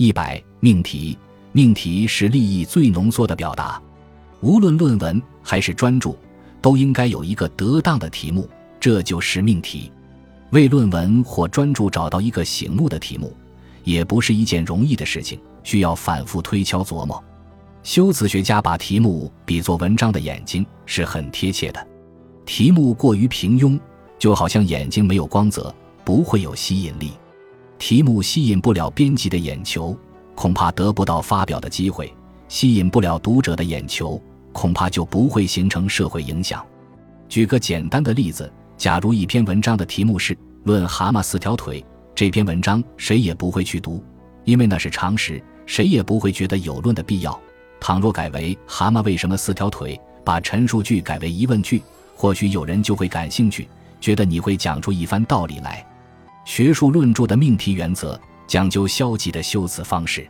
一百命题，命题是利益最浓缩的表达。无论论文还是专著，都应该有一个得当的题目，这就是命题。为论文或专著找到一个醒目的题目，也不是一件容易的事情，需要反复推敲琢磨。修辞学家把题目比作文章的眼睛，是很贴切的。题目过于平庸，就好像眼睛没有光泽，不会有吸引力。题目吸引不了编辑的眼球，恐怕得不到发表的机会；吸引不了读者的眼球，恐怕就不会形成社会影响。举个简单的例子。假如一篇文章的题目是《论蛤蟆四条腿》，这篇文章谁也不会去读，因为那是常识，谁也不会觉得有论的必要。倘若改为“蛤蟆为什么四条腿”，把陈述句改为疑问句，或许有人就会感兴趣，觉得你会讲出一番道理来。学术论著的命题原则讲究消极的修辞方式，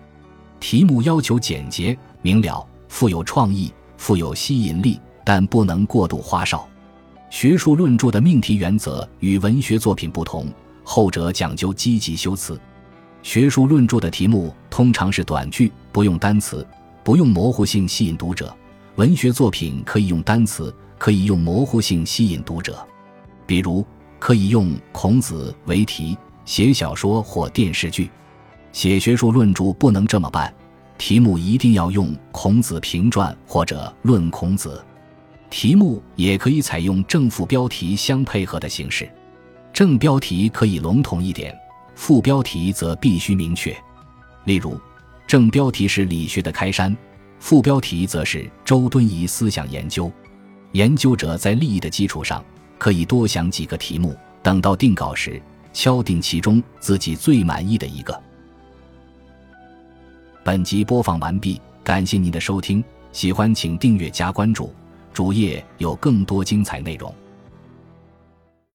题目要求简洁明了、富有创意、富有吸引力，但不能过度花哨。学术论著的命题原则与文学作品不同，后者讲究积极修辞。学术论著的题目通常是短句，不用单词，不用模糊性吸引读者；文学作品可以用单词，可以用模糊性吸引读者。比如，可以用孔子为题写小说或电视剧。写学术论著不能这么办，题目一定要用《孔子评传》或者《论孔子》。题目也可以采用正副标题相配合的形式，正标题可以笼统一点，副标题则必须明确。例如，正标题是理学的开山，副标题则是周敦颐思想研究。研究者在利益的基础上，可以多想几个题目，等到定稿时敲定其中自己最满意的一个。本集播放完毕，感谢您的收听，喜欢请订阅加关注。主页有更多精彩内容。